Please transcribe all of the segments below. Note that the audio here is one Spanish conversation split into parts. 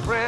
friend.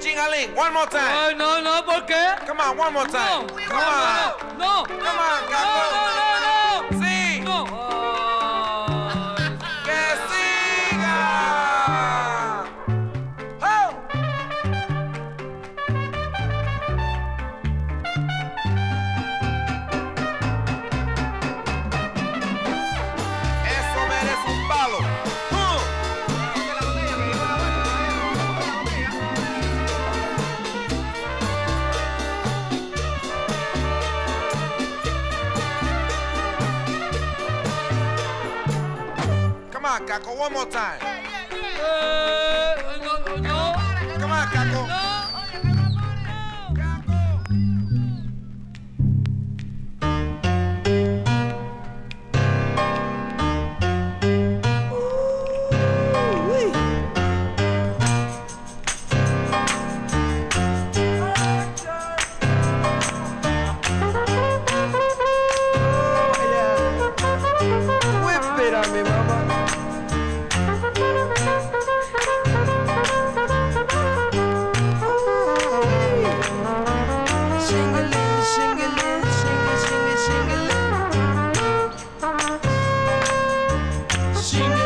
Jingaling. One more time. No, no, no, ¿por? Come on, one more time. No, come on. No, no. Come on, Gato. No, no. watching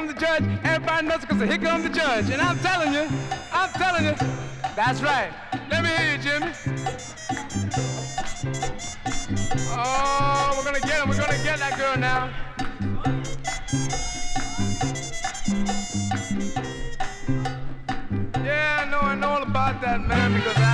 comes the judge. Everybody knows because here comes the judge. And I'm telling you, I'm telling you, that's right. Let me hear you, Jimmy. Oh, we're gonna get him. We're gonna get that girl now. Yeah, I know, I know all about that, man, because I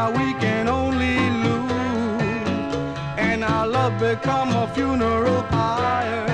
now we can only lose. And our love become a funeral pyre.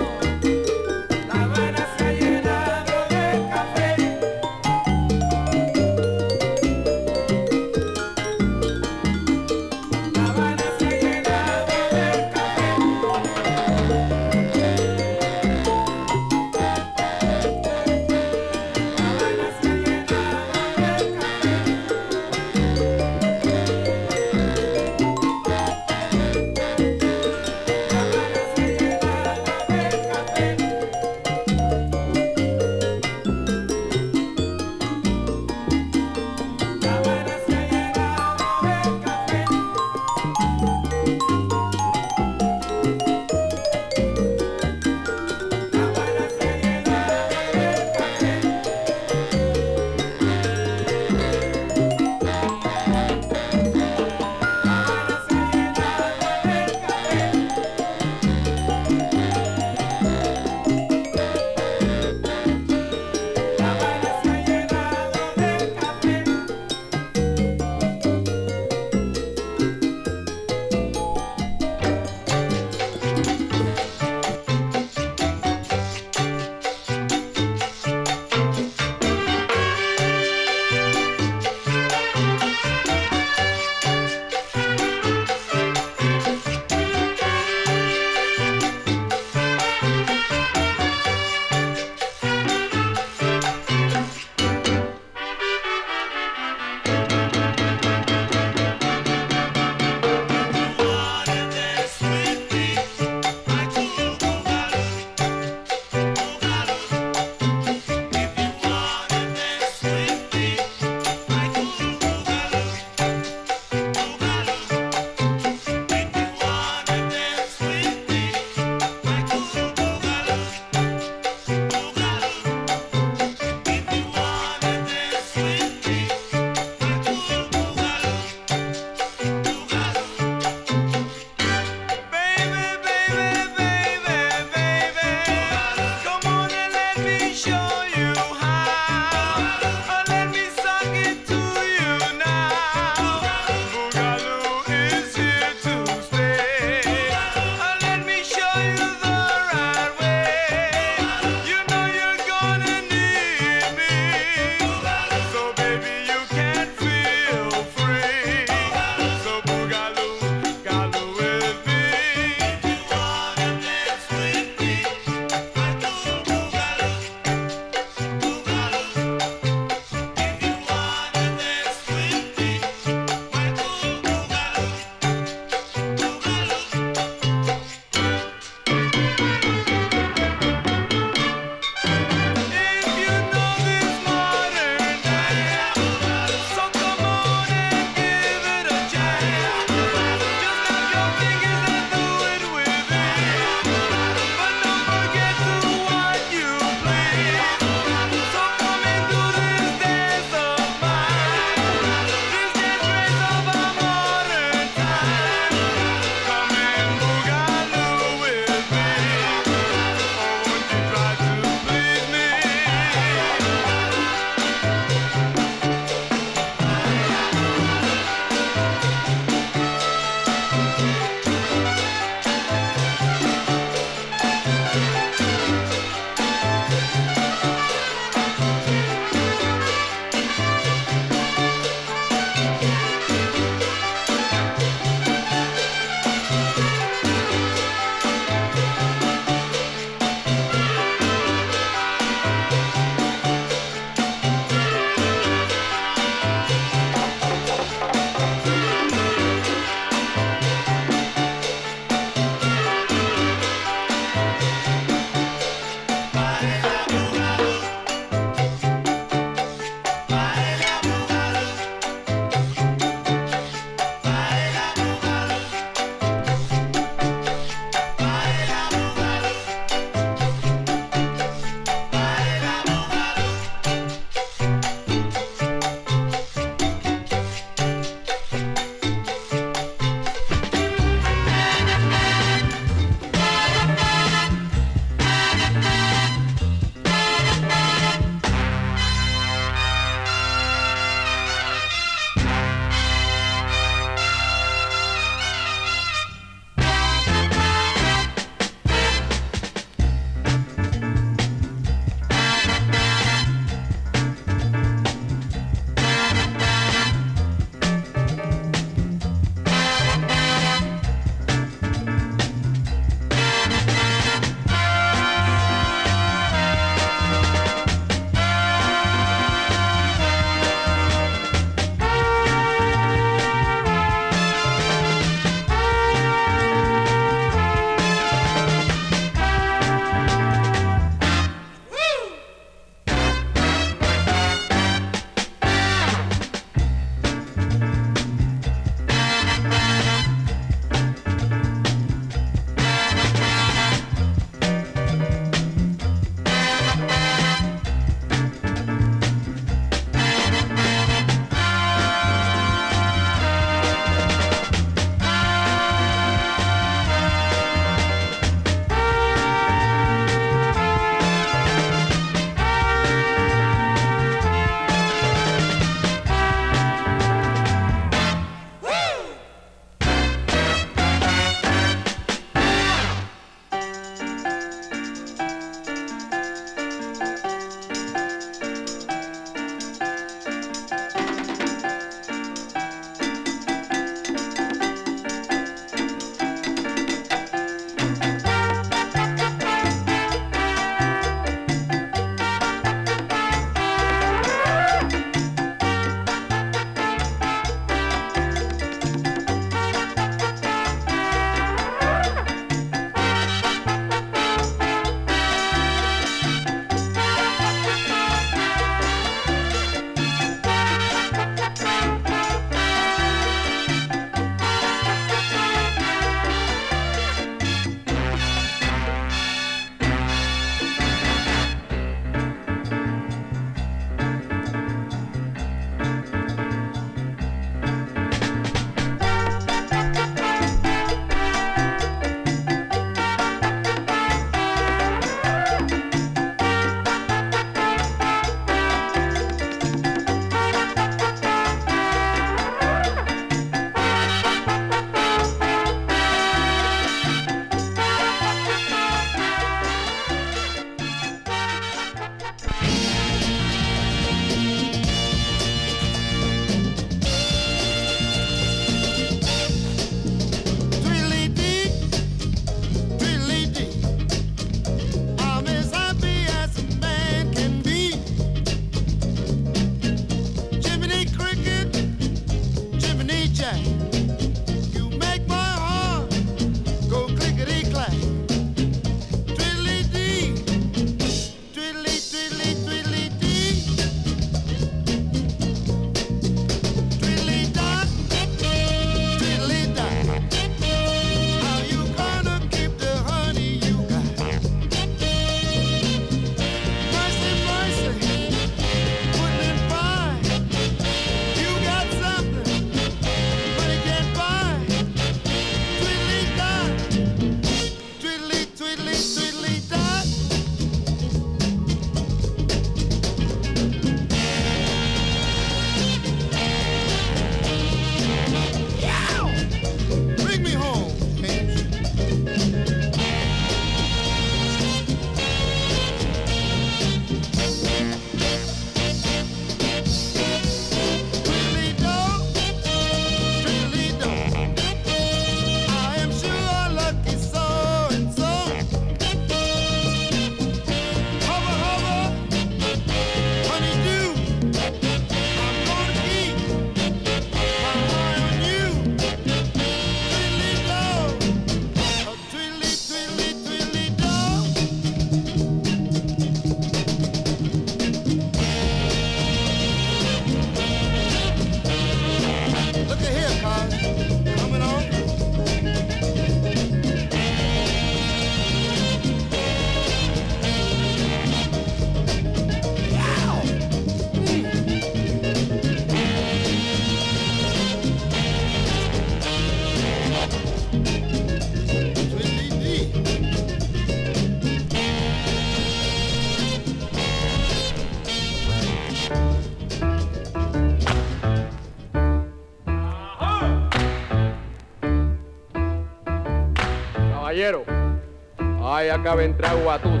Ay, acaba de entrar Guatusi.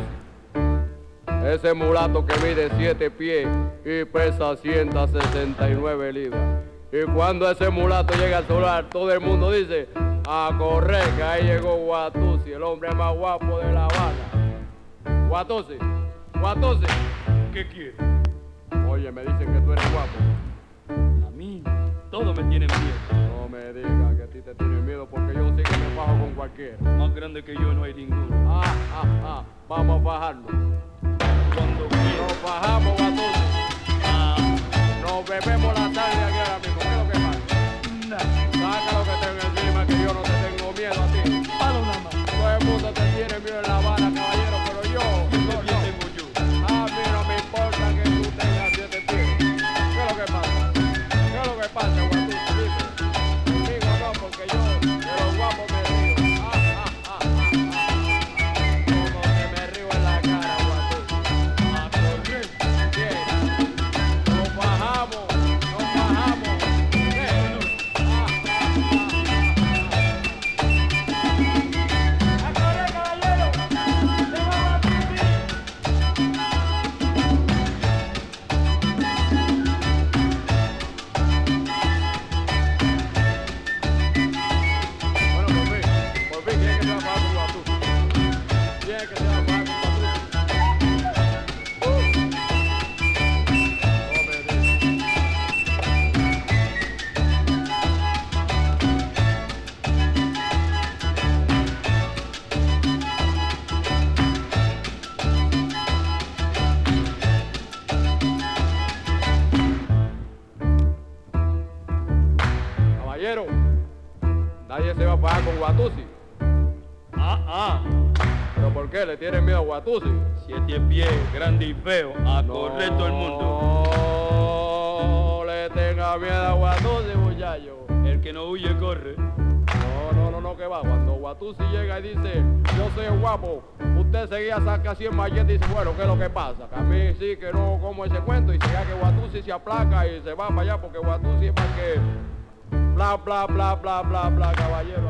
Ese mulato que mide 7 pies y pesa 169 libras. Y cuando ese mulato llega al solar, todo el mundo dice, a correr, que ahí llegó Guatusi, el hombre más guapo de La Habana. Guatusi, Guatusi, Guatusi? Siete pies, grande y feo. A correr todo el mundo. No le tenga miedo a Guatusi, muchacho. El que no huye, corre. No, no, no, no, que va. Cuando Guatusi llega y dice, yo soy guapo, usted seguía saca así en mallete y dice, bueno, ¿qué es lo que pasa? Que a mí sí que no como ese cuento y se que Guatusi se aplaca y se va para allá porque Guatusi es más que bla, bla, bla, bla, bla, bla, caballero.